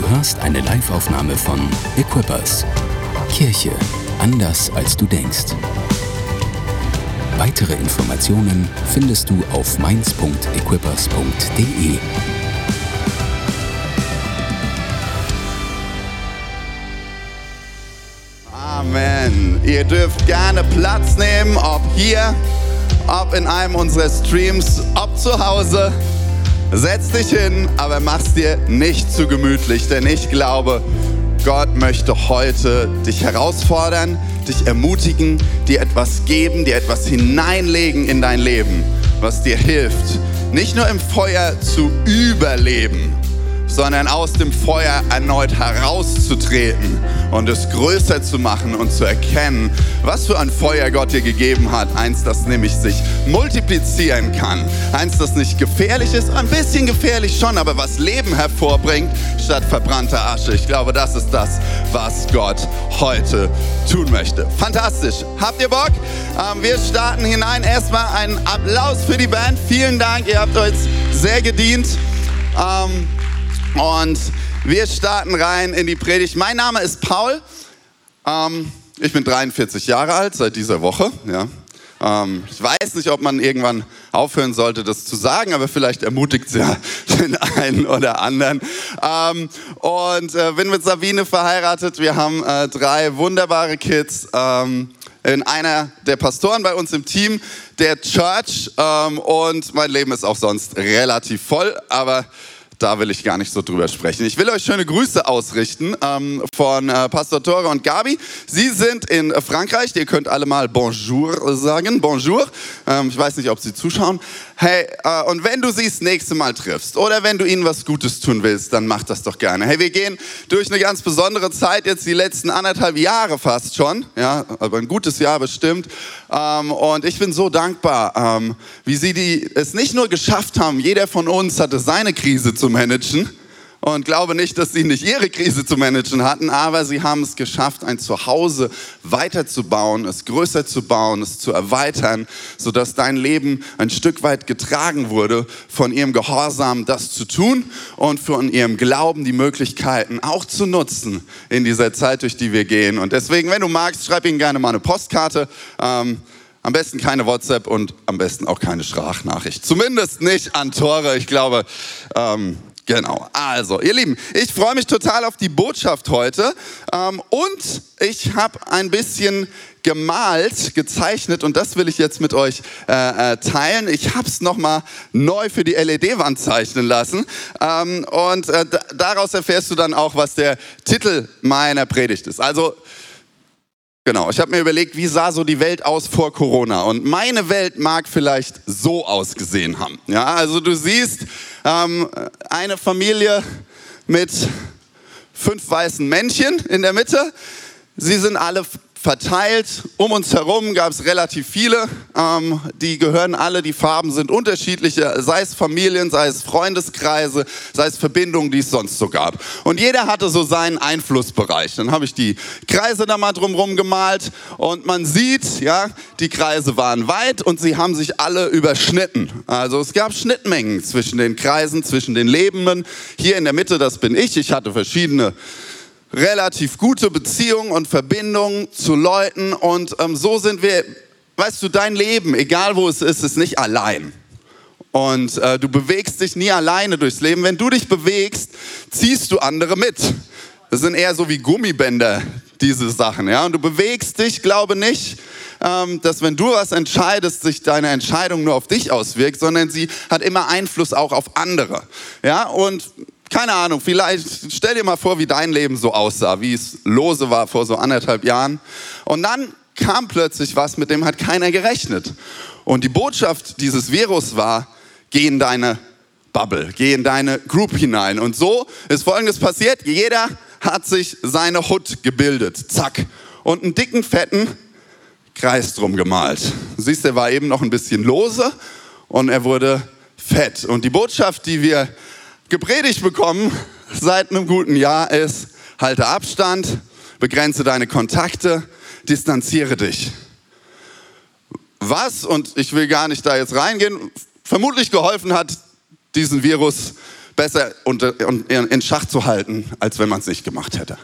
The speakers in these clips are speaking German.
Du hörst eine Liveaufnahme von Equippers. Kirche anders als du denkst. Weitere Informationen findest du auf mainz.equippers.de. Amen. Ihr dürft gerne Platz nehmen, ob hier, ob in einem unserer Streams, ob zu Hause. Setz dich hin, aber mach's dir nicht zu gemütlich, denn ich glaube, Gott möchte heute dich herausfordern, dich ermutigen, dir etwas geben, dir etwas hineinlegen in dein Leben, was dir hilft, nicht nur im Feuer zu überleben, sondern aus dem Feuer erneut herauszutreten und es größer zu machen und zu erkennen, was für ein Feuer Gott dir gegeben hat. Eins, das nämlich sich multiplizieren kann. Eins, das nicht gefährlich ist, ein bisschen gefährlich schon, aber was Leben hervorbringt statt verbrannter Asche. Ich glaube, das ist das, was Gott heute tun möchte. Fantastisch. Habt ihr Bock? Ähm, wir starten hinein. Erstmal einen Applaus für die Band. Vielen Dank. Ihr habt euch sehr gedient. Ähm, und wir starten rein in die Predigt. Mein Name ist Paul. Ähm, ich bin 43 Jahre alt seit dieser Woche. Ja. Ähm, ich weiß nicht, ob man irgendwann aufhören sollte, das zu sagen, aber vielleicht ermutigt es ja den einen oder anderen. Ähm, und äh, bin mit Sabine verheiratet. Wir haben äh, drei wunderbare Kids. Ähm, in einer der Pastoren bei uns im Team der Church ähm, und mein Leben ist auch sonst relativ voll, aber da will ich gar nicht so drüber sprechen. Ich will euch schöne Grüße ausrichten ähm, von äh, Pastor Tore und Gabi. Sie sind in Frankreich. Ihr könnt alle mal Bonjour sagen. Bonjour. Ähm, ich weiß nicht, ob Sie zuschauen. Hey, äh, und wenn du sie das nächste Mal triffst oder wenn du ihnen was Gutes tun willst, dann mach das doch gerne. Hey, wir gehen durch eine ganz besondere Zeit jetzt die letzten anderthalb Jahre fast schon. Ja, aber ein gutes Jahr bestimmt. Ähm, und ich bin so dankbar, ähm, wie sie die, es nicht nur geschafft haben, jeder von uns hatte seine Krise zu managen, und glaube nicht, dass sie nicht ihre Krise zu managen hatten, aber sie haben es geschafft, ein Zuhause weiterzubauen, es größer zu bauen, es zu erweitern, sodass dein Leben ein Stück weit getragen wurde von ihrem Gehorsam, das zu tun und von ihrem Glauben die Möglichkeiten auch zu nutzen in dieser Zeit, durch die wir gehen. Und deswegen, wenn du magst, schreib ihnen gerne mal eine Postkarte. Ähm, am besten keine WhatsApp und am besten auch keine Sprachnachricht. Zumindest nicht an Tore. Ich glaube, ähm, Genau. Also, ihr Lieben, ich freue mich total auf die Botschaft heute ähm, und ich habe ein bisschen gemalt, gezeichnet und das will ich jetzt mit euch äh, äh teilen. Ich habe es nochmal neu für die LED-Wand zeichnen lassen ähm, und äh, daraus erfährst du dann auch, was der Titel meiner Predigt ist. Also Genau, ich habe mir überlegt, wie sah so die Welt aus vor Corona? Und meine Welt mag vielleicht so ausgesehen haben. Ja, also du siehst ähm, eine Familie mit fünf weißen Männchen in der Mitte. Sie sind alle verteilt. Um uns herum gab es relativ viele. Ähm, die gehören alle, die Farben sind unterschiedliche, sei es Familien, sei es Freundeskreise, sei es Verbindungen, die es sonst so gab. Und jeder hatte so seinen Einflussbereich. Dann habe ich die Kreise da mal drumherum gemalt und man sieht, ja, die Kreise waren weit und sie haben sich alle überschnitten. Also es gab Schnittmengen zwischen den Kreisen, zwischen den Lebenden. Hier in der Mitte, das bin ich. Ich hatte verschiedene relativ gute Beziehungen und Verbindungen zu Leuten und ähm, so sind wir, weißt du, dein Leben, egal wo es ist, ist nicht allein. Und äh, du bewegst dich nie alleine durchs Leben. Wenn du dich bewegst, ziehst du andere mit. Das sind eher so wie Gummibänder, diese Sachen. Ja? Und du bewegst dich, glaube nicht, ähm, dass wenn du was entscheidest, sich deine Entscheidung nur auf dich auswirkt, sondern sie hat immer Einfluss auch auf andere. Ja? Und keine Ahnung, vielleicht stell dir mal vor, wie dein Leben so aussah, wie es lose war vor so anderthalb Jahren. Und dann kam plötzlich was, mit dem hat keiner gerechnet. Und die Botschaft dieses Virus war, geh in deine Bubble, geh in deine Group hinein. Und so ist Folgendes passiert. Jeder hat sich seine Hut gebildet. Zack. Und einen dicken, fetten Kreis drum gemalt. Du siehst, er war eben noch ein bisschen lose und er wurde fett. Und die Botschaft, die wir gepredigt bekommen seit einem guten Jahr ist, halte Abstand, begrenze deine Kontakte, distanziere dich. Was, und ich will gar nicht da jetzt reingehen, vermutlich geholfen hat, diesen Virus besser in Schach zu halten, als wenn man es nicht gemacht hätte.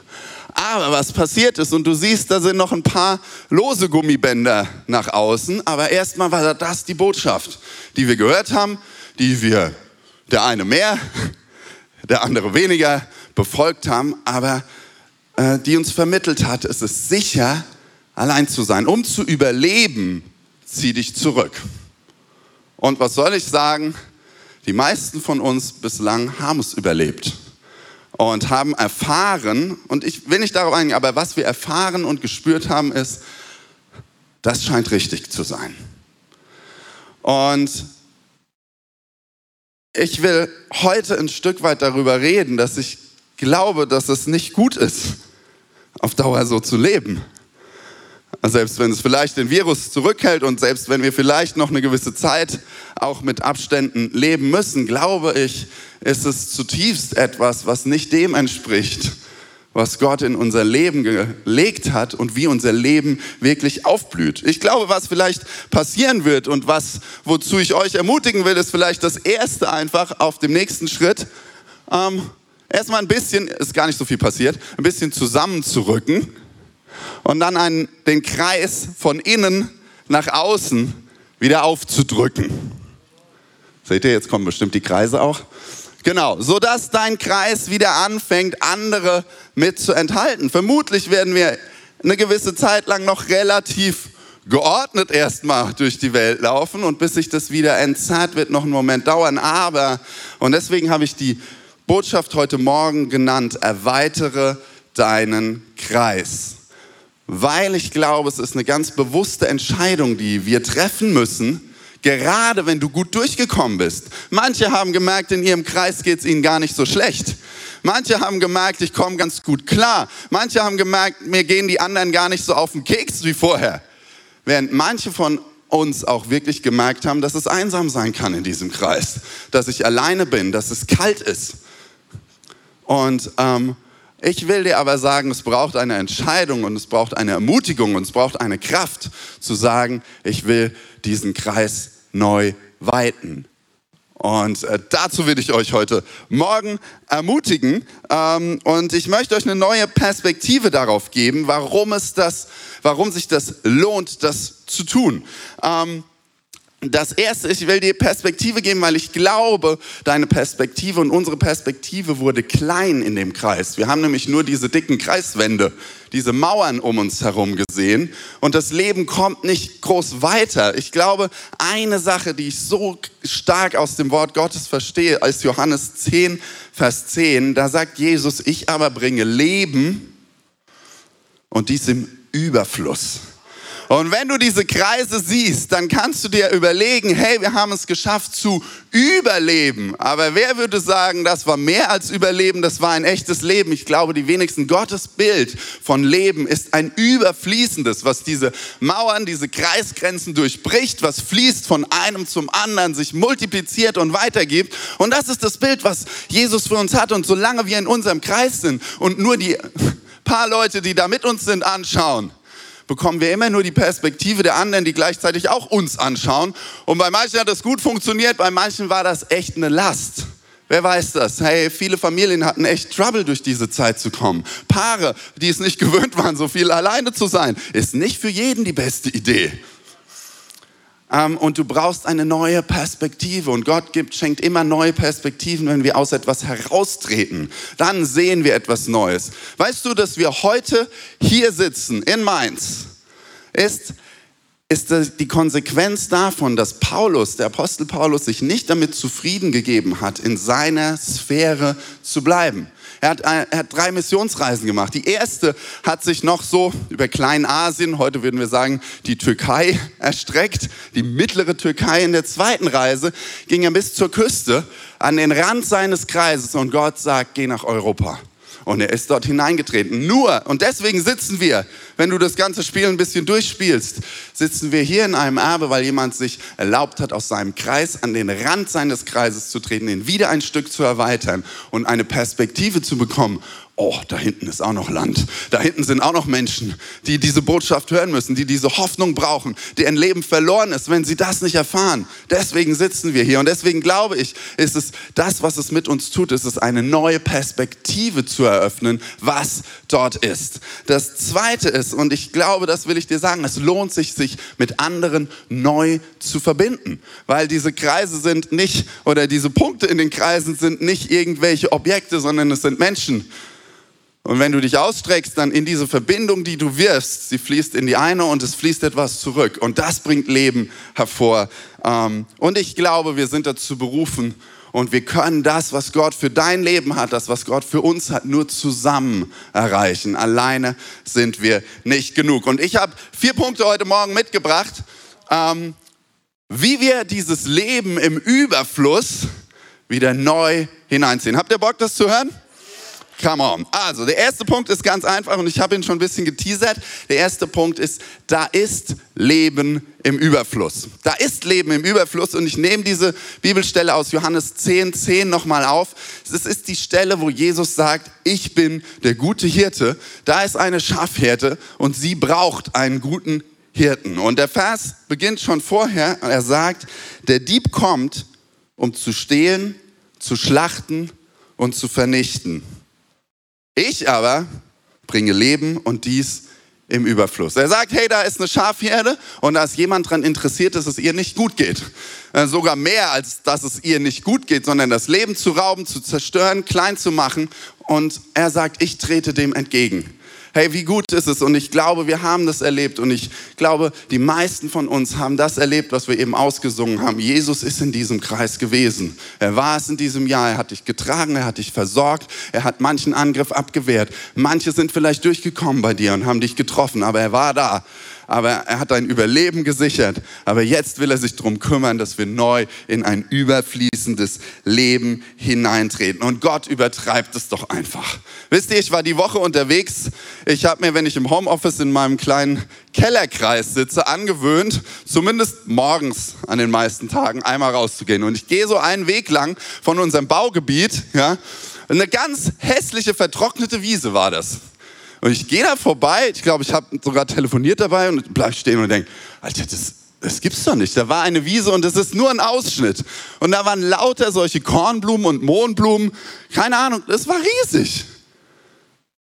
Aber was passiert ist, und du siehst, da sind noch ein paar lose Gummibänder nach außen, aber erstmal war das die Botschaft, die wir gehört haben, die wir, der eine mehr, der andere weniger, befolgt haben, aber äh, die uns vermittelt hat, es ist sicher, allein zu sein. Um zu überleben, zieh dich zurück. Und was soll ich sagen? Die meisten von uns bislang haben es überlebt und haben erfahren, und ich will nicht darauf eingehen, aber was wir erfahren und gespürt haben, ist, das scheint richtig zu sein. Und ich will heute ein Stück weit darüber reden, dass ich glaube, dass es nicht gut ist, auf Dauer so zu leben. Selbst wenn es vielleicht den Virus zurückhält und selbst wenn wir vielleicht noch eine gewisse Zeit auch mit Abständen leben müssen, glaube ich, ist es zutiefst etwas, was nicht dem entspricht, was Gott in unser Leben gelegt hat und wie unser Leben wirklich aufblüht. Ich glaube, was vielleicht passieren wird und was, wozu ich euch ermutigen will, ist vielleicht das Erste einfach auf dem nächsten Schritt. Ähm, erstmal ein bisschen, ist gar nicht so viel passiert, ein bisschen zusammenzurücken und dann einen, den Kreis von innen nach außen wieder aufzudrücken. Seht ihr, jetzt kommen bestimmt die Kreise auch. Genau, sodass dein Kreis wieder anfängt, andere mit zu enthalten. Vermutlich werden wir eine gewisse Zeit lang noch relativ geordnet erstmal durch die Welt laufen und bis sich das wieder entzerrt, wird noch einen Moment dauern. Aber, und deswegen habe ich die Botschaft heute Morgen genannt, erweitere deinen Kreis weil ich glaube, es ist eine ganz bewusste Entscheidung, die wir treffen müssen, gerade wenn du gut durchgekommen bist. Manche haben gemerkt, in ihrem Kreis geht es ihnen gar nicht so schlecht. Manche haben gemerkt, ich komme ganz gut klar. Manche haben gemerkt, mir gehen die anderen gar nicht so auf den Keks wie vorher. Während manche von uns auch wirklich gemerkt haben, dass es einsam sein kann in diesem Kreis, dass ich alleine bin, dass es kalt ist. Und ähm, ich will dir aber sagen, es braucht eine Entscheidung und es braucht eine Ermutigung und es braucht eine Kraft zu sagen, ich will diesen Kreis neu weiten. Und äh, dazu will ich euch heute Morgen ermutigen. Ähm, und ich möchte euch eine neue Perspektive darauf geben, warum es das, warum sich das lohnt, das zu tun. Ähm, das erste, ich will dir Perspektive geben, weil ich glaube, deine Perspektive und unsere Perspektive wurde klein in dem Kreis. Wir haben nämlich nur diese dicken Kreiswände, diese Mauern um uns herum gesehen und das Leben kommt nicht groß weiter. Ich glaube, eine Sache, die ich so stark aus dem Wort Gottes verstehe, als Johannes 10, Vers 10, da sagt Jesus, ich aber bringe Leben und dies im Überfluss. Und wenn du diese Kreise siehst, dann kannst du dir überlegen, hey, wir haben es geschafft zu überleben. Aber wer würde sagen, das war mehr als Überleben, das war ein echtes Leben? Ich glaube, die wenigsten Gottes Bild von Leben ist ein überfließendes, was diese Mauern, diese Kreisgrenzen durchbricht, was fließt von einem zum anderen, sich multipliziert und weitergibt. Und das ist das Bild, was Jesus für uns hat. Und solange wir in unserem Kreis sind und nur die paar Leute, die da mit uns sind, anschauen, bekommen wir immer nur die Perspektive der anderen, die gleichzeitig auch uns anschauen. Und bei manchen hat das gut funktioniert, bei manchen war das echt eine Last. Wer weiß das? Hey, viele Familien hatten echt Trouble durch diese Zeit zu kommen. Paare, die es nicht gewöhnt waren, so viel alleine zu sein, ist nicht für jeden die beste Idee. Ähm, und du brauchst eine neue Perspektive. Und Gott gibt, schenkt immer neue Perspektiven, wenn wir aus etwas heraustreten. Dann sehen wir etwas Neues. Weißt du, dass wir heute hier sitzen in Mainz, ist, ist die Konsequenz davon, dass Paulus, der Apostel Paulus, sich nicht damit zufrieden gegeben hat, in seiner Sphäre zu bleiben. Er hat, er hat drei Missionsreisen gemacht. Die erste hat sich noch so über Kleinasien, heute würden wir sagen die Türkei, erstreckt. Die mittlere Türkei in der zweiten Reise ging er bis zur Küste an den Rand seines Kreises und Gott sagt, geh nach Europa. Und er ist dort hineingetreten. Nur, und deswegen sitzen wir, wenn du das ganze Spiel ein bisschen durchspielst, sitzen wir hier in einem Erbe, weil jemand sich erlaubt hat, aus seinem Kreis an den Rand seines Kreises zu treten, ihn wieder ein Stück zu erweitern und eine Perspektive zu bekommen oh, da hinten ist auch noch Land. Da hinten sind auch noch Menschen, die diese Botschaft hören müssen, die diese Hoffnung brauchen, deren Leben verloren ist, wenn sie das nicht erfahren. Deswegen sitzen wir hier und deswegen glaube ich, ist es das, was es mit uns tut, ist es eine neue Perspektive zu eröffnen, was dort ist. Das zweite ist, und ich glaube, das will ich dir sagen, es lohnt sich, sich mit anderen neu zu verbinden, weil diese Kreise sind nicht, oder diese Punkte in den Kreisen sind nicht irgendwelche Objekte, sondern es sind Menschen. Und wenn du dich ausstreckst, dann in diese Verbindung, die du wirfst, sie fließt in die eine und es fließt etwas zurück. Und das bringt Leben hervor. Ähm, und ich glaube, wir sind dazu berufen und wir können das, was Gott für dein Leben hat, das, was Gott für uns hat, nur zusammen erreichen. Alleine sind wir nicht genug. Und ich habe vier Punkte heute Morgen mitgebracht, ähm, wie wir dieses Leben im Überfluss wieder neu hineinziehen. Habt ihr Bock, das zu hören? Come on. Also, der erste Punkt ist ganz einfach und ich habe ihn schon ein bisschen geteasert. Der erste Punkt ist, da ist Leben im Überfluss. Da ist Leben im Überfluss und ich nehme diese Bibelstelle aus Johannes 10, 10 nochmal auf. Es ist die Stelle, wo Jesus sagt, ich bin der gute Hirte. Da ist eine Schafhirte und sie braucht einen guten Hirten. Und der Vers beginnt schon vorher. Er sagt, der Dieb kommt, um zu stehlen, zu schlachten und zu vernichten. Ich aber bringe Leben und dies im Überfluss. Er sagt, hey, da ist eine Schafherde und da ist jemand daran interessiert, dass es ihr nicht gut geht. Äh, sogar mehr als dass es ihr nicht gut geht, sondern das Leben zu rauben, zu zerstören, klein zu machen. Und er sagt, ich trete dem entgegen hey, wie gut ist es? Und ich glaube, wir haben das erlebt. Und ich glaube, die meisten von uns haben das erlebt, was wir eben ausgesungen haben. Jesus ist in diesem Kreis gewesen. Er war es in diesem Jahr. Er hat dich getragen, er hat dich versorgt, er hat manchen Angriff abgewehrt. Manche sind vielleicht durchgekommen bei dir und haben dich getroffen, aber er war da aber er hat dein Überleben gesichert. Aber jetzt will er sich darum kümmern, dass wir neu in ein überfließendes Leben hineintreten. Und Gott übertreibt es doch einfach. Wisst ihr, ich war die Woche unterwegs. Ich habe mir, wenn ich im Homeoffice in meinem kleinen Kellerkreis sitze, angewöhnt, zumindest morgens an den meisten Tagen einmal rauszugehen. Und ich gehe so einen Weg lang von unserem Baugebiet, ja, eine ganz hässliche, vertrocknete Wiese war das. Und ich gehe da vorbei, ich glaube, ich habe sogar telefoniert dabei und bleib stehen und denke, Alter, das, das gibt's doch nicht. Da war eine Wiese und das ist nur ein Ausschnitt. Und da waren lauter solche Kornblumen und Mohnblumen. Keine Ahnung, das war riesig.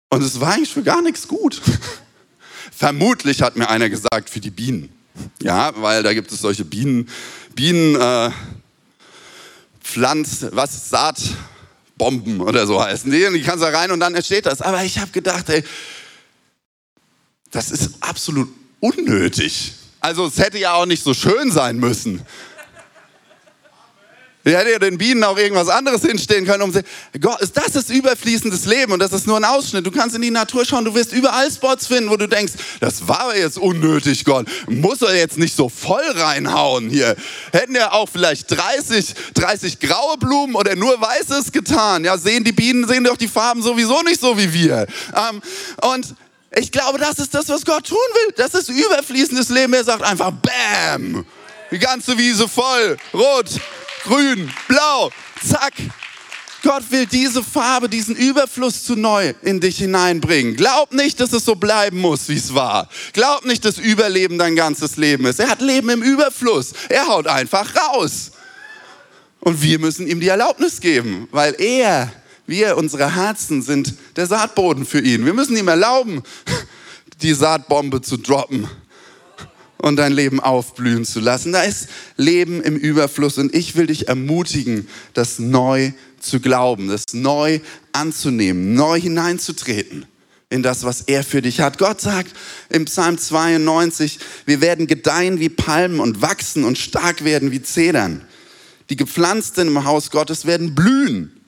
Und es war eigentlich für gar nichts gut. Vermutlich hat mir einer gesagt, für die Bienen. Ja, weil da gibt es solche Bienen, Bienen, äh, Pflanz, was, Saat, Bomben oder so heißen die. Und die kannst da rein und dann entsteht das. Aber ich habe gedacht, ey, das ist absolut unnötig. Also es hätte ja auch nicht so schön sein müssen. Ich hätte ja den Bienen auch irgendwas anderes hinstellen können. Um Gott, das ist überfließendes Leben und das ist nur ein Ausschnitt. Du kannst in die Natur schauen, du wirst überall Spots finden, wo du denkst, das war jetzt unnötig, Gott. Muss er jetzt nicht so voll reinhauen hier. Hätten ja auch vielleicht 30, 30 graue Blumen oder nur weißes getan. Ja, sehen die Bienen, sehen doch die Farben sowieso nicht so wie wir. Ähm, und ich glaube, das ist das, was Gott tun will. Das ist überfließendes Leben. Er sagt einfach, Bam! Die ganze Wiese voll, rot, grün, blau, zack. Gott will diese Farbe, diesen Überfluss zu neu in dich hineinbringen. Glaub nicht, dass es so bleiben muss, wie es war. Glaub nicht, dass Überleben dein ganzes Leben ist. Er hat Leben im Überfluss. Er haut einfach raus. Und wir müssen ihm die Erlaubnis geben, weil er, wir, unsere Herzen sind der Saatboden für ihn. Wir müssen ihm erlauben, die Saatbombe zu droppen und dein Leben aufblühen zu lassen. Da ist Leben im Überfluss und ich will dich ermutigen, das neu zu glauben, das neu anzunehmen, neu hineinzutreten in das, was er für dich hat. Gott sagt im Psalm 92, wir werden gedeihen wie Palmen und wachsen und stark werden wie Zedern. Die gepflanzten im Haus Gottes werden blühen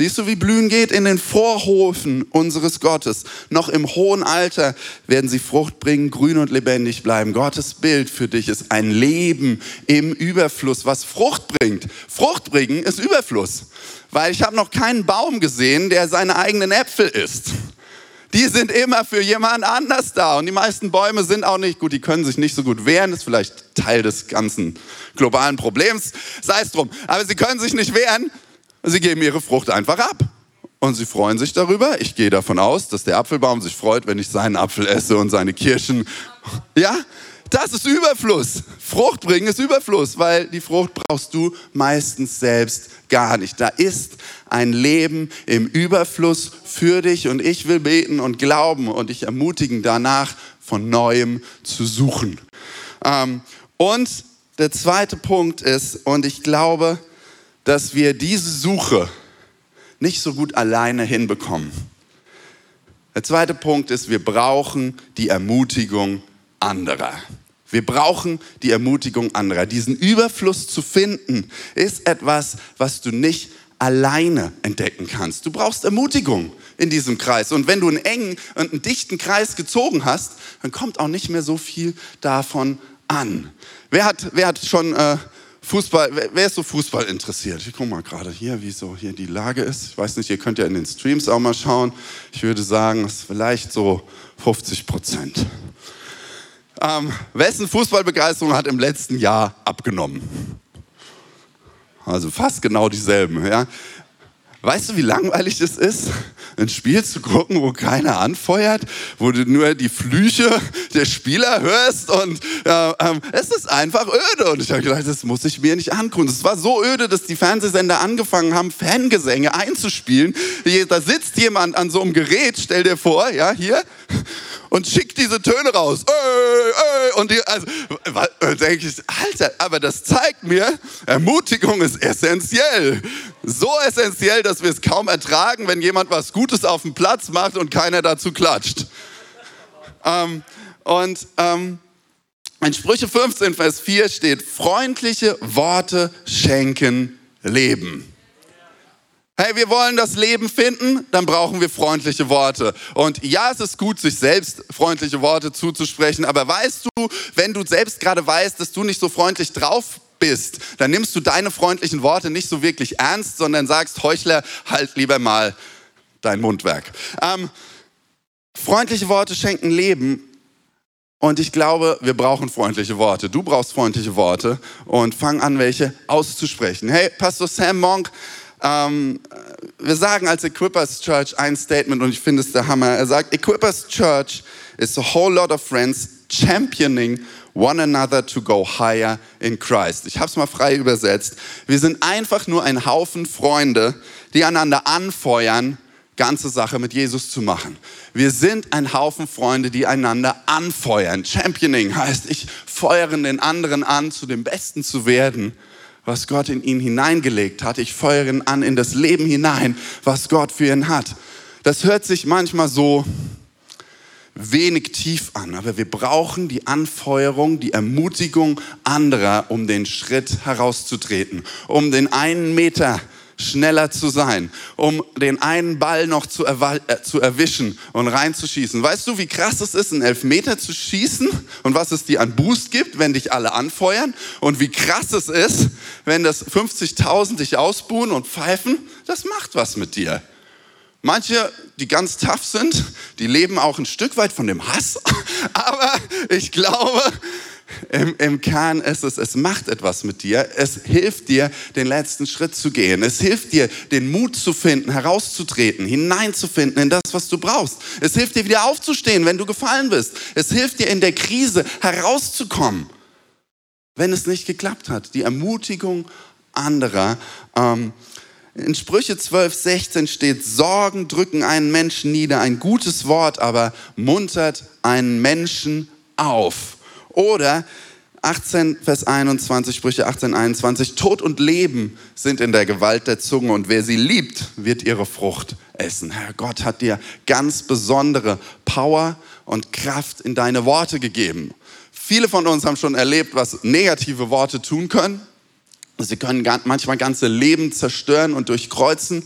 Siehst du, wie Blühen geht? In den Vorhofen unseres Gottes. Noch im hohen Alter werden sie Frucht bringen, grün und lebendig bleiben. Gottes Bild für dich ist ein Leben im Überfluss, was Frucht bringt. Frucht bringen ist Überfluss. Weil ich habe noch keinen Baum gesehen, der seine eigenen Äpfel isst. Die sind immer für jemand anders da. Und die meisten Bäume sind auch nicht gut, die können sich nicht so gut wehren. Das ist vielleicht Teil des ganzen globalen Problems. Sei es drum. Aber sie können sich nicht wehren Sie geben ihre Frucht einfach ab. und sie freuen sich darüber. Ich gehe davon aus, dass der Apfelbaum sich freut, wenn ich seinen Apfel esse und seine Kirschen. Ja, das ist Überfluss. Frucht bringen ist Überfluss, weil die Frucht brauchst du meistens selbst gar nicht. Da ist ein Leben im Überfluss für dich und ich will beten und glauben und dich ermutigen, danach von neuem zu suchen. Ähm, und der zweite Punkt ist, und ich glaube, dass wir diese Suche nicht so gut alleine hinbekommen. Der zweite Punkt ist, wir brauchen die Ermutigung anderer. Wir brauchen die Ermutigung anderer. Diesen Überfluss zu finden, ist etwas, was du nicht alleine entdecken kannst. Du brauchst Ermutigung in diesem Kreis. Und wenn du einen engen und einen dichten Kreis gezogen hast, dann kommt auch nicht mehr so viel davon an. Wer hat, wer hat schon äh, Fußball, wer, ist so Fußball interessiert? Ich gucke mal gerade hier, wie so hier die Lage ist. Ich weiß nicht, ihr könnt ja in den Streams auch mal schauen. Ich würde sagen, es ist vielleicht so 50 Prozent. Ähm, wessen Fußballbegeisterung hat im letzten Jahr abgenommen? Also fast genau dieselben. Ja? Weißt du, wie langweilig es ist, ein Spiel zu gucken, wo keiner anfeuert, wo du nur die Flüche der Spieler hörst und äh, ähm, es ist einfach öde. Und ich habe gedacht, das muss ich mir nicht angucken. Es war so öde, dass die Fernsehsender angefangen haben, Fangesänge einzuspielen. Da sitzt jemand an so einem Gerät, stell dir vor, ja, hier, und schickt diese Töne raus. Und die, also, denke ich, Alter, aber das zeigt mir, Ermutigung ist essentiell. So essentiell, dass wir es kaum ertragen, wenn jemand was Gutes auf dem Platz macht und keiner dazu klatscht. Ähm, und ähm, in Sprüche 15, Vers 4 steht, freundliche Worte schenken Leben. Hey, wir wollen das Leben finden, dann brauchen wir freundliche Worte. Und ja, es ist gut, sich selbst freundliche Worte zuzusprechen, aber weißt du, wenn du selbst gerade weißt, dass du nicht so freundlich drauf bist, dann nimmst du deine freundlichen Worte nicht so wirklich ernst, sondern sagst, Heuchler, halt lieber mal dein Mundwerk. Ähm, freundliche Worte schenken Leben. Und ich glaube, wir brauchen freundliche Worte. Du brauchst freundliche Worte und fang an, welche auszusprechen. Hey, Pastor Sam Monk ähm, wir sagen als Equippers Church ein Statement und ich finde es der Hammer. Er sagt, Equippers Church is a whole lot of friends championing one another to go higher in Christ. Ich habe es mal frei übersetzt. Wir sind einfach nur ein Haufen Freunde, die einander anfeuern, ganze Sache mit Jesus zu machen. Wir sind ein Haufen Freunde, die einander anfeuern. Championing heißt, ich feuere den anderen an, zu dem Besten zu werden was Gott in ihn hineingelegt hat. Ich feuere ihn an in das Leben hinein, was Gott für ihn hat. Das hört sich manchmal so wenig tief an, aber wir brauchen die Anfeuerung, die Ermutigung anderer, um den Schritt herauszutreten, um den einen Meter schneller zu sein, um den einen Ball noch zu, äh, zu erwischen und reinzuschießen. Weißt du, wie krass es ist, einen Elfmeter zu schießen und was es dir an Boost gibt, wenn dich alle anfeuern? Und wie krass es ist, wenn das 50.000 dich ausbuhen und pfeifen? Das macht was mit dir. Manche, die ganz tough sind, die leben auch ein Stück weit von dem Hass. Aber ich glaube, im, Im Kern ist es, es macht etwas mit dir. Es hilft dir, den letzten Schritt zu gehen. Es hilft dir, den Mut zu finden, herauszutreten, hineinzufinden in das, was du brauchst. Es hilft dir, wieder aufzustehen, wenn du gefallen bist. Es hilft dir, in der Krise herauszukommen, wenn es nicht geklappt hat. Die Ermutigung anderer. Ähm, in Sprüche 12, 16 steht, Sorgen drücken einen Menschen nieder, ein gutes Wort aber muntert einen Menschen auf. Oder 18, Vers 21, Sprüche 18, 21, Tod und Leben sind in der Gewalt der Zunge und wer sie liebt, wird ihre Frucht essen. Herr Gott hat dir ganz besondere Power und Kraft in deine Worte gegeben. Viele von uns haben schon erlebt, was negative Worte tun können. Sie können manchmal ganze Leben zerstören und durchkreuzen.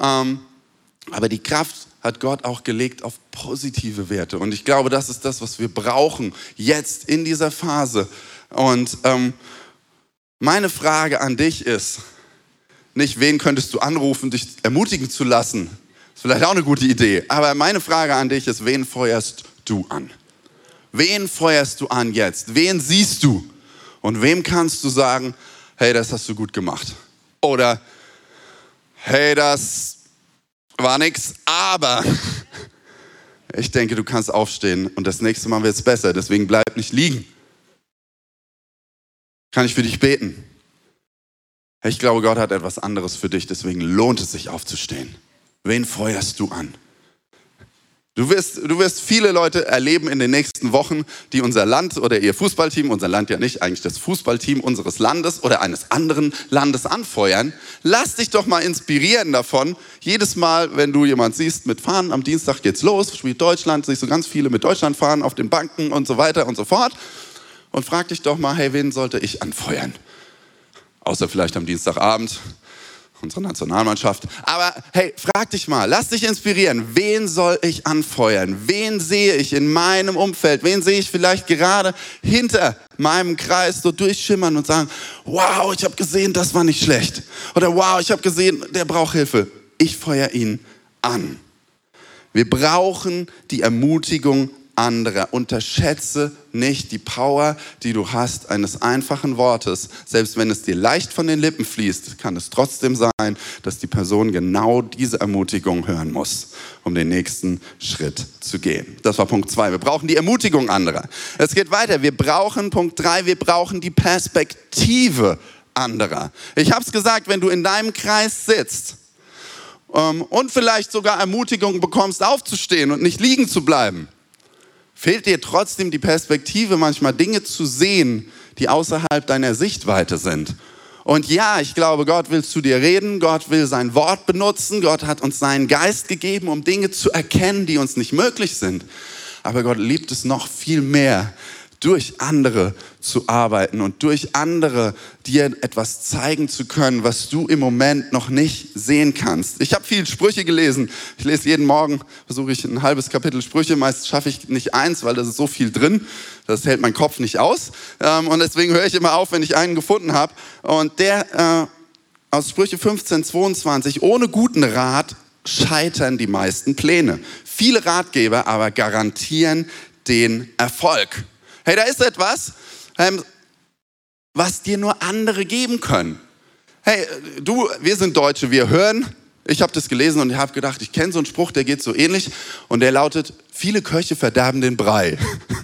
Ähm, aber die Kraft hat Gott auch gelegt auf positive Werte. Und ich glaube, das ist das, was wir brauchen jetzt in dieser Phase. Und ähm, meine Frage an dich ist, nicht, wen könntest du anrufen, dich ermutigen zu lassen? Ist vielleicht auch eine gute Idee. Aber meine Frage an dich ist, wen feuerst du an? Wen feuerst du an jetzt? Wen siehst du? Und wem kannst du sagen, hey, das hast du gut gemacht? Oder, hey, das war nix, aber ich denke, du kannst aufstehen und das nächste Mal wird es besser, deswegen bleib nicht liegen. Kann ich für dich beten? Ich glaube, Gott hat etwas anderes für dich, deswegen lohnt es sich aufzustehen. Wen feuerst du an? Du wirst, du wirst viele Leute erleben in den nächsten Wochen, die unser Land oder ihr Fußballteam, unser Land ja nicht, eigentlich das Fußballteam unseres Landes oder eines anderen Landes anfeuern. Lass dich doch mal inspirieren davon. Jedes Mal, wenn du jemand siehst mit Fahnen, am Dienstag geht's los, spielt Deutschland, siehst du ganz viele mit Deutschland fahren auf den Banken und so weiter und so fort. Und frag dich doch mal, hey, wen sollte ich anfeuern? Außer vielleicht am Dienstagabend unsere Nationalmannschaft. Aber hey, frag dich mal, lass dich inspirieren. Wen soll ich anfeuern? Wen sehe ich in meinem Umfeld? Wen sehe ich vielleicht gerade hinter meinem Kreis so durchschimmern und sagen, wow, ich habe gesehen, das war nicht schlecht. Oder wow, ich habe gesehen, der braucht Hilfe. Ich feuer ihn an. Wir brauchen die Ermutigung anderer. Unterschätze nicht die Power, die du hast eines einfachen Wortes. Selbst wenn es dir leicht von den Lippen fließt, kann es trotzdem sein, dass die Person genau diese Ermutigung hören muss, um den nächsten Schritt zu gehen. Das war Punkt zwei. Wir brauchen die Ermutigung anderer. Es geht weiter. Wir brauchen Punkt drei. Wir brauchen die Perspektive anderer. Ich habe es gesagt, wenn du in deinem Kreis sitzt, ähm, und vielleicht sogar Ermutigung bekommst, aufzustehen und nicht liegen zu bleiben, Fehlt dir trotzdem die Perspektive, manchmal Dinge zu sehen, die außerhalb deiner Sichtweite sind? Und ja, ich glaube, Gott will zu dir reden, Gott will sein Wort benutzen, Gott hat uns seinen Geist gegeben, um Dinge zu erkennen, die uns nicht möglich sind. Aber Gott liebt es noch viel mehr, durch andere zu arbeiten und durch andere dir etwas zeigen zu können, was du im Moment noch nicht sehen kannst. Ich habe viel Sprüche gelesen. Ich lese jeden Morgen, versuche ich ein halbes Kapitel Sprüche. Meist schaffe ich nicht eins, weil da ist so viel drin. Das hält mein Kopf nicht aus. Ähm, und deswegen höre ich immer auf, wenn ich einen gefunden habe. Und der äh, aus Sprüche 15, 22, ohne guten Rat scheitern die meisten Pläne. Viele Ratgeber aber garantieren den Erfolg. Hey, da ist etwas, ähm, was dir nur andere geben können. Hey, du, wir sind Deutsche, wir hören. Ich habe das gelesen und ich habe gedacht, ich kenne so einen Spruch, der geht so ähnlich und der lautet: Viele Köche verderben den Brei.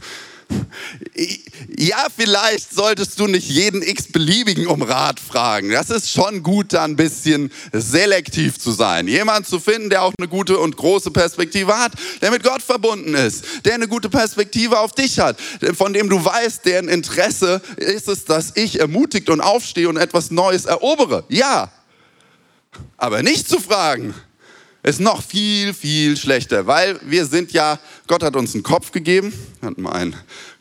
Ja, vielleicht solltest du nicht jeden x-beliebigen um Rat fragen. Das ist schon gut, da ein bisschen selektiv zu sein. Jemand zu finden, der auch eine gute und große Perspektive hat, der mit Gott verbunden ist, der eine gute Perspektive auf dich hat, von dem du weißt, deren Interesse ist es, dass ich ermutigt und aufstehe und etwas Neues erobere. Ja, aber nicht zu fragen, ist noch viel, viel schlechter, weil wir sind ja, Gott hat uns einen Kopf gegeben, hat mal einen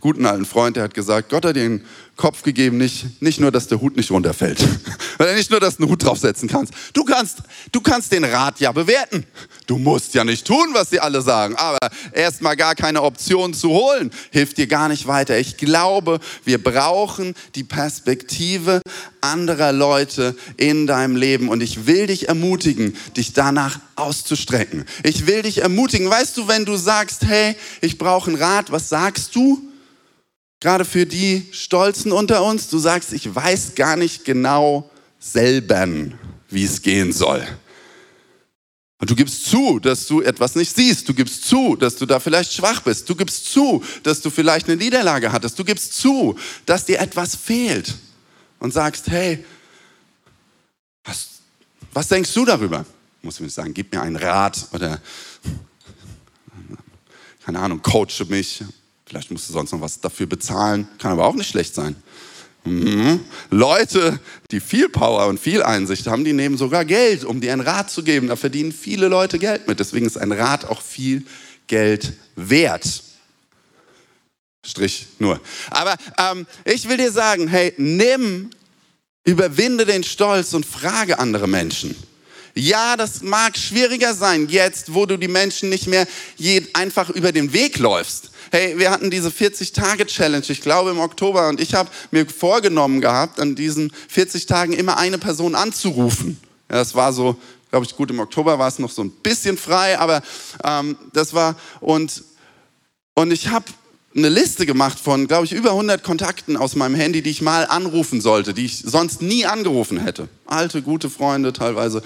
guten alten Freund, der hat gesagt, Gott hat den Kopf gegeben, nicht, nicht nur, dass der Hut nicht runterfällt, weil nicht nur, dass du einen Hut draufsetzen kannst. Du kannst, du kannst den Rat ja bewerten. Du musst ja nicht tun, was sie alle sagen, aber erstmal gar keine Option zu holen, hilft dir gar nicht weiter. Ich glaube, wir brauchen die Perspektive anderer Leute in deinem Leben und ich will dich ermutigen, dich danach auszustrecken. Ich will dich ermutigen, weißt du, wenn du sagst, hey, ich brauche einen Rat, was sagst du? Gerade für die Stolzen unter uns, du sagst, ich weiß gar nicht genau selber, wie es gehen soll. Und du gibst zu, dass du etwas nicht siehst. Du gibst zu, dass du da vielleicht schwach bist. Du gibst zu, dass du vielleicht eine Niederlage hattest. Du gibst zu, dass dir etwas fehlt. Und sagst, hey, was, was denkst du darüber? Ich muss mir sagen, gib mir einen Rat oder, keine Ahnung, coache mich, Vielleicht musst du sonst noch was dafür bezahlen. Kann aber auch nicht schlecht sein. Mhm. Leute, die viel Power und viel Einsicht haben, die nehmen sogar Geld, um dir einen Rat zu geben. Da verdienen viele Leute Geld mit. Deswegen ist ein Rat auch viel Geld wert. Strich nur. Aber ähm, ich will dir sagen, hey, nimm, überwinde den Stolz und frage andere Menschen. Ja, das mag schwieriger sein jetzt, wo du die Menschen nicht mehr einfach über den Weg läufst hey, wir hatten diese 40-Tage-Challenge, ich glaube im Oktober, und ich habe mir vorgenommen gehabt, an diesen 40 Tagen immer eine Person anzurufen. Ja, das war so, glaube ich, gut, im Oktober war es noch so ein bisschen frei, aber ähm, das war, und, und ich habe eine Liste gemacht von, glaube ich, über 100 Kontakten aus meinem Handy, die ich mal anrufen sollte, die ich sonst nie angerufen hätte. Alte, gute Freunde teilweise.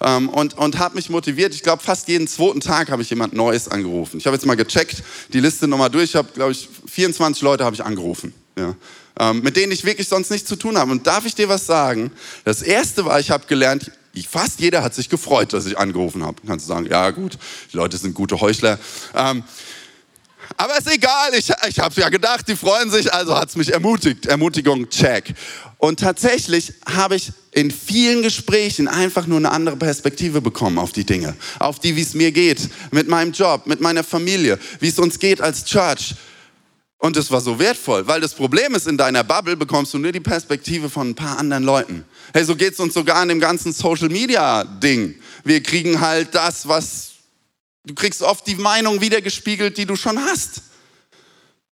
Ähm, und und habe mich motiviert. Ich glaube, fast jeden zweiten Tag habe ich jemand Neues angerufen. Ich habe jetzt mal gecheckt, die Liste nochmal durch. Ich habe, glaube ich, 24 Leute habe ich angerufen. Ja. Ähm, mit denen ich wirklich sonst nichts zu tun habe. Und darf ich dir was sagen? Das Erste war, ich habe gelernt, fast jeder hat sich gefreut, dass ich angerufen habe. Kannst du sagen, ja gut, die Leute sind gute Heuchler. Ähm, aber ist egal, ich, ich habe ja gedacht, die freuen sich, also hat es mich ermutigt. Ermutigung, check. Und tatsächlich habe ich in vielen Gesprächen einfach nur eine andere Perspektive bekommen auf die Dinge, auf die, wie es mir geht, mit meinem Job, mit meiner Familie, wie es uns geht als Church. Und es war so wertvoll, weil das Problem ist, in deiner Bubble bekommst du nur die Perspektive von ein paar anderen Leuten. Hey, so geht es uns sogar an dem ganzen Social Media Ding. Wir kriegen halt das, was Du kriegst oft die Meinung wiedergespiegelt, die du schon hast.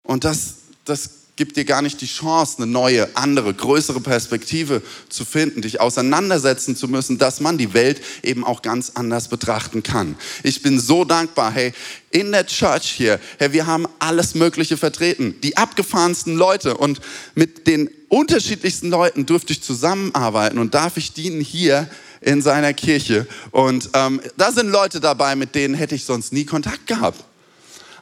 Und das, das gibt dir gar nicht die Chance, eine neue, andere, größere Perspektive zu finden, dich auseinandersetzen zu müssen, dass man die Welt eben auch ganz anders betrachten kann. Ich bin so dankbar, hey, in der Church hier, hey, wir haben alles Mögliche vertreten, die abgefahrensten Leute und mit den unterschiedlichsten Leuten durfte ich zusammenarbeiten und darf ich dienen hier in seiner Kirche. Und ähm, da sind Leute dabei, mit denen hätte ich sonst nie Kontakt gehabt.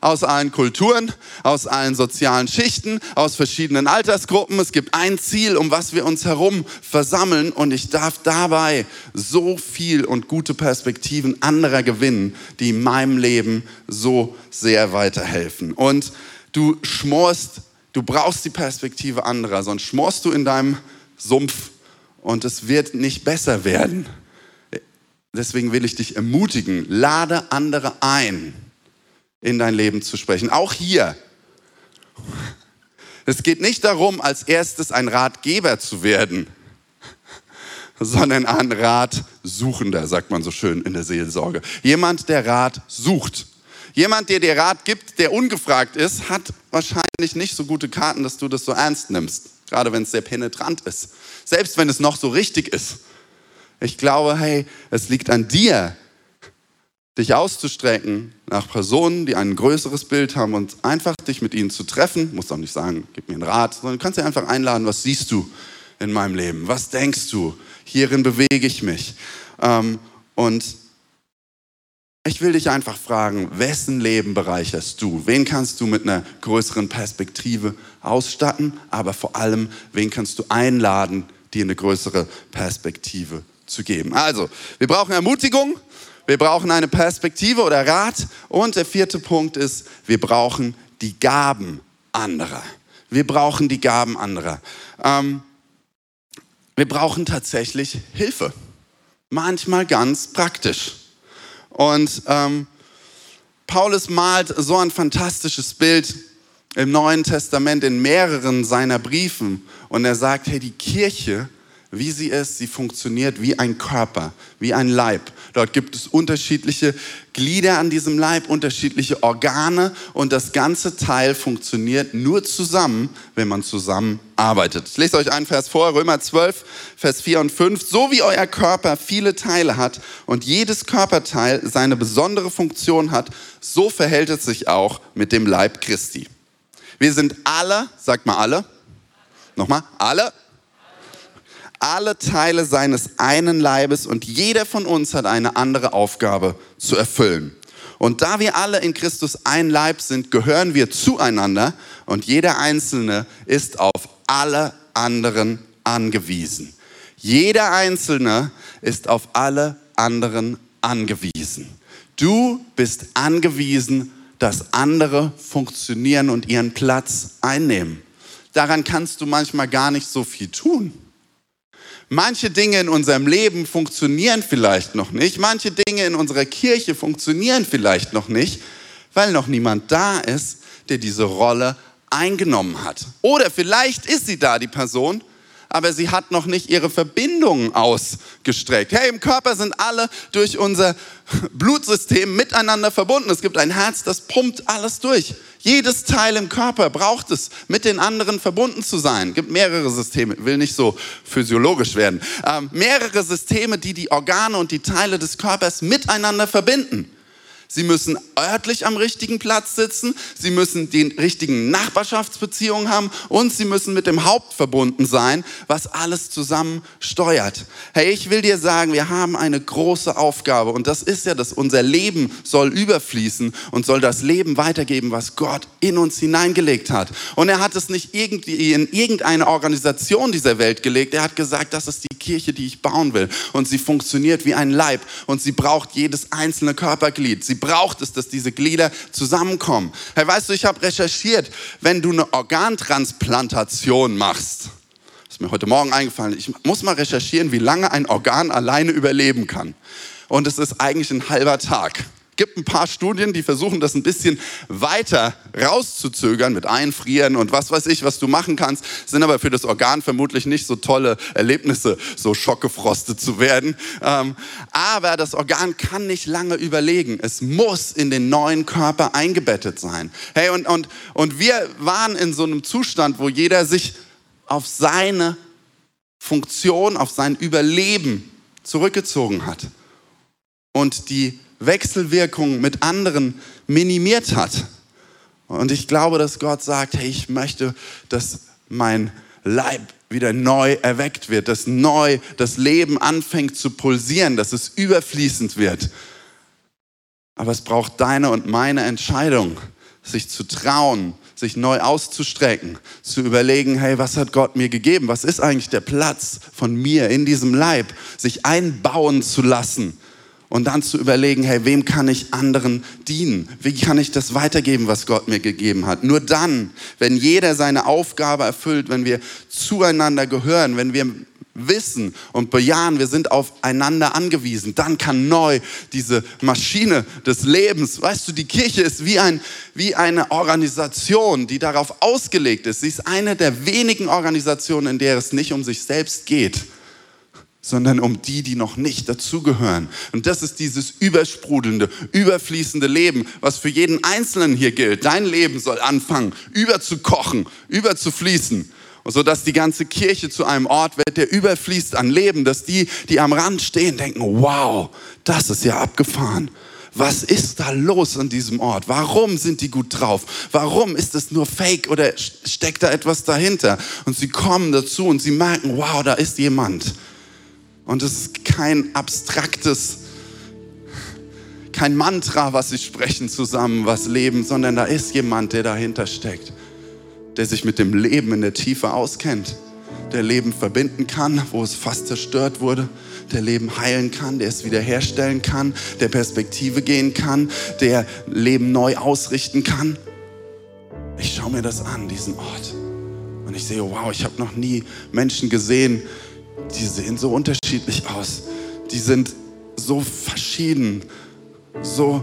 Aus allen Kulturen, aus allen sozialen Schichten, aus verschiedenen Altersgruppen. Es gibt ein Ziel, um was wir uns herum versammeln. Und ich darf dabei so viel und gute Perspektiven anderer gewinnen, die in meinem Leben so sehr weiterhelfen. Und du schmorst, du brauchst die Perspektive anderer, sonst schmorst du in deinem Sumpf und es wird nicht besser werden. Deswegen will ich dich ermutigen, lade andere ein, in dein Leben zu sprechen. Auch hier. Es geht nicht darum, als erstes ein Ratgeber zu werden, sondern ein Ratsuchender, sagt man so schön in der Seelsorge. Jemand, der Rat sucht. Jemand, der dir Rat gibt, der ungefragt ist, hat wahrscheinlich nicht so gute Karten, dass du das so ernst nimmst gerade wenn es sehr penetrant ist. Selbst wenn es noch so richtig ist. Ich glaube, hey, es liegt an dir, dich auszustrecken nach Personen, die ein größeres Bild haben und einfach dich mit ihnen zu treffen. Muss auch nicht sagen, gib mir einen Rat, sondern du kannst dir einfach einladen, was siehst du in meinem Leben? Was denkst du? Hierin bewege ich mich. Ähm, und ich will dich einfach fragen, wessen Leben bereicherst du? Wen kannst du mit einer größeren Perspektive ausstatten? Aber vor allem, wen kannst du einladen, dir eine größere Perspektive zu geben? Also, wir brauchen Ermutigung, wir brauchen eine Perspektive oder Rat. Und der vierte Punkt ist, wir brauchen die Gaben anderer. Wir brauchen die Gaben anderer. Ähm, wir brauchen tatsächlich Hilfe. Manchmal ganz praktisch. Und ähm, Paulus malt so ein fantastisches Bild im Neuen Testament in mehreren seiner Briefen. Und er sagt, hey, die Kirche wie sie ist. Sie funktioniert wie ein Körper, wie ein Leib. Dort gibt es unterschiedliche Glieder an diesem Leib, unterschiedliche Organe und das ganze Teil funktioniert nur zusammen, wenn man zusammen arbeitet. Ich lese euch einen Vers vor, Römer 12, Vers 4 und 5. So wie euer Körper viele Teile hat und jedes Körperteil seine besondere Funktion hat, so verhält es sich auch mit dem Leib Christi. Wir sind alle, sagt mal alle, nochmal, alle alle Teile seines einen Leibes und jeder von uns hat eine andere Aufgabe zu erfüllen. Und da wir alle in Christus ein Leib sind, gehören wir zueinander und jeder Einzelne ist auf alle anderen angewiesen. Jeder Einzelne ist auf alle anderen angewiesen. Du bist angewiesen, dass andere funktionieren und ihren Platz einnehmen. Daran kannst du manchmal gar nicht so viel tun. Manche Dinge in unserem Leben funktionieren vielleicht noch nicht. Manche Dinge in unserer Kirche funktionieren vielleicht noch nicht, weil noch niemand da ist, der diese Rolle eingenommen hat. Oder vielleicht ist sie da, die Person, aber sie hat noch nicht ihre Verbindungen ausgestreckt. Hey, im Körper sind alle durch unser Blutsystem miteinander verbunden. Es gibt ein Herz, das pumpt alles durch. Jedes Teil im Körper braucht es, mit den anderen verbunden zu sein. Es gibt mehrere Systeme, will nicht so physiologisch werden. Ähm, mehrere Systeme, die die Organe und die Teile des Körpers miteinander verbinden. Sie müssen örtlich am richtigen Platz sitzen. Sie müssen die richtigen Nachbarschaftsbeziehungen haben und sie müssen mit dem Haupt verbunden sein, was alles zusammen steuert. Hey, ich will dir sagen, wir haben eine große Aufgabe und das ist ja, dass unser Leben soll überfließen und soll das Leben weitergeben, was Gott in uns hineingelegt hat. Und er hat es nicht irgendwie in irgendeine Organisation dieser Welt gelegt. Er hat gesagt, das ist die Kirche, die ich bauen will. Und sie funktioniert wie ein Leib und sie braucht jedes einzelne Körperglied. Sie braucht es, dass diese Glieder zusammenkommen. Hey, weißt du, ich habe recherchiert, wenn du eine Organtransplantation machst, ist mir heute Morgen eingefallen, ich muss mal recherchieren, wie lange ein Organ alleine überleben kann. Und es ist eigentlich ein halber Tag gibt ein paar Studien, die versuchen, das ein bisschen weiter rauszuzögern mit Einfrieren und was weiß ich, was du machen kannst, sind aber für das Organ vermutlich nicht so tolle Erlebnisse, so schockgefrostet zu werden. Ähm, aber das Organ kann nicht lange überlegen. Es muss in den neuen Körper eingebettet sein. Hey, und, und, und wir waren in so einem Zustand, wo jeder sich auf seine Funktion, auf sein Überleben zurückgezogen hat. Und die Wechselwirkung mit anderen minimiert hat. Und ich glaube, dass Gott sagt, hey, ich möchte, dass mein Leib wieder neu erweckt wird, dass neu das Leben anfängt zu pulsieren, dass es überfließend wird. Aber es braucht deine und meine Entscheidung, sich zu trauen, sich neu auszustrecken, zu überlegen, hey, was hat Gott mir gegeben? Was ist eigentlich der Platz von mir in diesem Leib? Sich einbauen zu lassen und dann zu überlegen, hey, wem kann ich anderen dienen? Wie kann ich das weitergeben, was Gott mir gegeben hat? Nur dann, wenn jeder seine Aufgabe erfüllt, wenn wir zueinander gehören, wenn wir wissen und bejahen, wir sind aufeinander angewiesen, dann kann neu diese Maschine des Lebens, weißt du, die Kirche ist wie, ein, wie eine Organisation, die darauf ausgelegt ist. Sie ist eine der wenigen Organisationen, in der es nicht um sich selbst geht, sondern um die, die noch nicht dazugehören. Und das ist dieses übersprudelnde, überfließende Leben, was für jeden Einzelnen hier gilt. Dein Leben soll anfangen, überzukochen, überzufließen. sodass die ganze Kirche zu einem Ort wird, der überfließt an Leben, dass die, die am Rand stehen, denken, wow, das ist ja abgefahren. Was ist da los an diesem Ort? Warum sind die gut drauf? Warum ist es nur Fake oder steckt da etwas dahinter? Und sie kommen dazu und sie merken, wow, da ist jemand und es ist kein abstraktes, kein Mantra, was sie sprechen zusammen, was leben, sondern da ist jemand, der dahinter steckt, der sich mit dem Leben in der Tiefe auskennt, der Leben verbinden kann, wo es fast zerstört wurde, der Leben heilen kann, der es wiederherstellen kann, der Perspektive gehen kann, der Leben neu ausrichten kann. Ich schaue mir das an, diesen Ort. Und ich sehe, wow, ich habe noch nie Menschen gesehen, die sehen so unterschiedlich aus. Die sind so verschieden, so,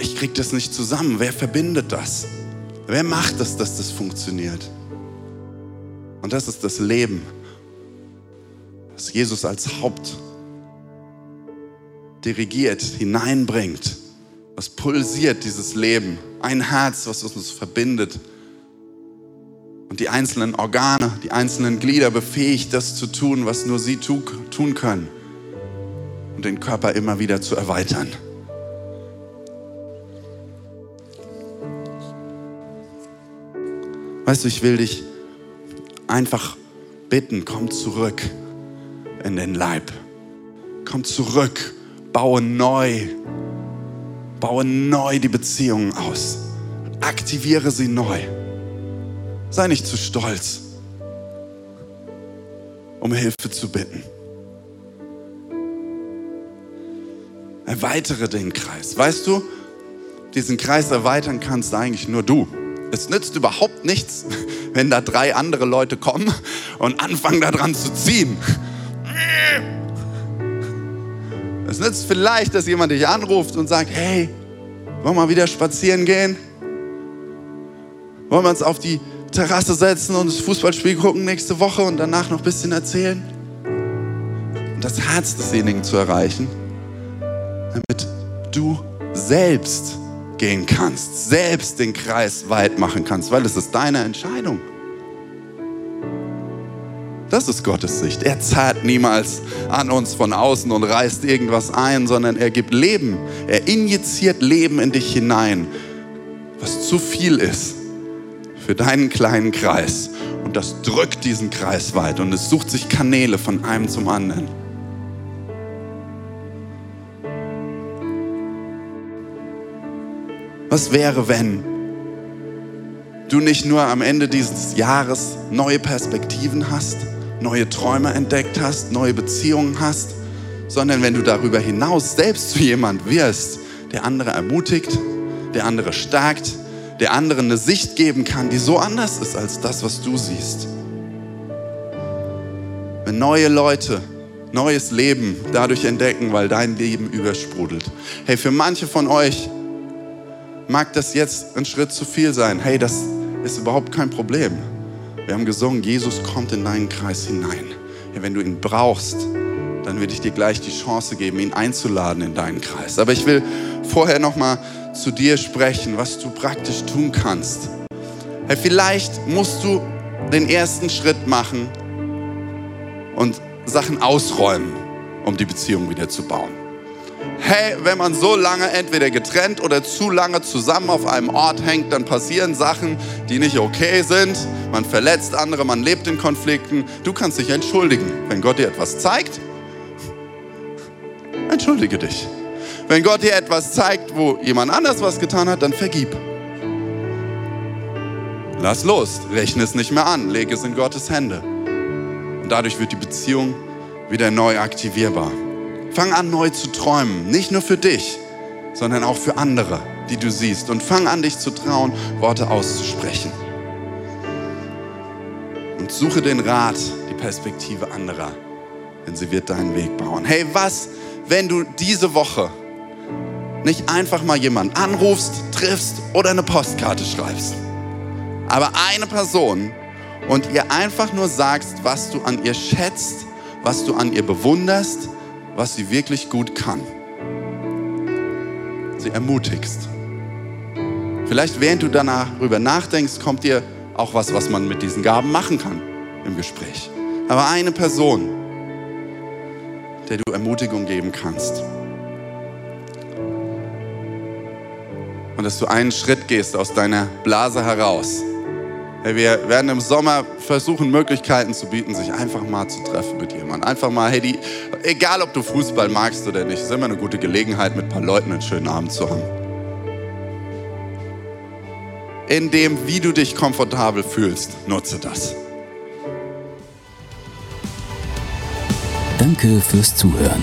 ich krieg das nicht zusammen. Wer verbindet das? Wer macht das, dass das funktioniert? Und das ist das Leben, das Jesus als Haupt dirigiert, hineinbringt, was pulsiert, dieses Leben. Ein Herz, was uns verbindet und die einzelnen Organe, die einzelnen Glieder befähigt, das zu tun, was nur sie tu tun können und den Körper immer wieder zu erweitern. Weißt du, ich will dich einfach bitten, komm zurück in den Leib. Komm zurück, baue neu, baue neu die Beziehungen aus. Aktiviere sie neu. Sei nicht zu stolz, um Hilfe zu bitten. Erweitere den Kreis. Weißt du, diesen Kreis erweitern kannst eigentlich nur du. Es nützt überhaupt nichts, wenn da drei andere Leute kommen und anfangen daran zu ziehen. Es nützt vielleicht, dass jemand dich anruft und sagt, hey, wollen wir mal wieder spazieren gehen? Wollen wir uns auf die Terrasse setzen und das Fußballspiel gucken nächste Woche und danach noch ein bisschen erzählen. Und das Herz desjenigen zu erreichen, damit du selbst gehen kannst, selbst den Kreis weit machen kannst, weil es ist deine Entscheidung. Das ist Gottes Sicht. Er zahlt niemals an uns von außen und reißt irgendwas ein, sondern er gibt Leben. Er injiziert Leben in dich hinein, was zu viel ist für deinen kleinen Kreis. Und das drückt diesen Kreis weit und es sucht sich Kanäle von einem zum anderen. Was wäre, wenn du nicht nur am Ende dieses Jahres neue Perspektiven hast, neue Träume entdeckt hast, neue Beziehungen hast, sondern wenn du darüber hinaus selbst zu jemand wirst, der andere ermutigt, der andere stärkt, der anderen eine Sicht geben kann, die so anders ist als das, was du siehst. Wenn neue Leute neues Leben dadurch entdecken, weil dein Leben übersprudelt. Hey, für manche von euch mag das jetzt ein Schritt zu viel sein. Hey, das ist überhaupt kein Problem. Wir haben gesungen, Jesus kommt in deinen Kreis hinein. Hey, wenn du ihn brauchst, dann würde ich dir gleich die Chance geben, ihn einzuladen in deinen Kreis. Aber ich will vorher noch mal zu dir sprechen, was du praktisch tun kannst. Hey, vielleicht musst du den ersten Schritt machen und Sachen ausräumen, um die Beziehung wieder zu bauen hey, wenn man so lange entweder getrennt oder zu lange zusammen auf einem Ort hängt, dann passieren Sachen, die nicht okay sind. Man verletzt andere, man lebt in Konflikten. Du kannst dich entschuldigen. Wenn Gott dir etwas zeigt, entschuldige dich. Wenn Gott dir etwas zeigt, wo jemand anders was getan hat, dann vergib. Lass los, rechne es nicht mehr an, lege es in Gottes Hände. Und dadurch wird die Beziehung wieder neu aktivierbar. Fang an, neu zu träumen. Nicht nur für dich, sondern auch für andere, die du siehst. Und fang an, dich zu trauen, Worte auszusprechen. Und suche den Rat, die Perspektive anderer, denn sie wird deinen Weg bauen. Hey, was, wenn du diese Woche nicht einfach mal jemanden anrufst, triffst oder eine Postkarte schreibst, aber eine Person und ihr einfach nur sagst, was du an ihr schätzt, was du an ihr bewunderst, was sie wirklich gut kann. Sie ermutigst. Vielleicht während du darüber nachdenkst, kommt dir auch was, was man mit diesen Gaben machen kann im Gespräch. Aber eine Person, der du Ermutigung geben kannst. Und dass du einen Schritt gehst aus deiner Blase heraus wir werden im Sommer versuchen, Möglichkeiten zu bieten, sich einfach mal zu treffen mit jemandem. Einfach mal, hey, die, egal ob du Fußball magst oder nicht, ist immer eine gute Gelegenheit, mit ein paar Leuten einen schönen Abend zu haben. In dem, wie du dich komfortabel fühlst, nutze das. Danke fürs Zuhören.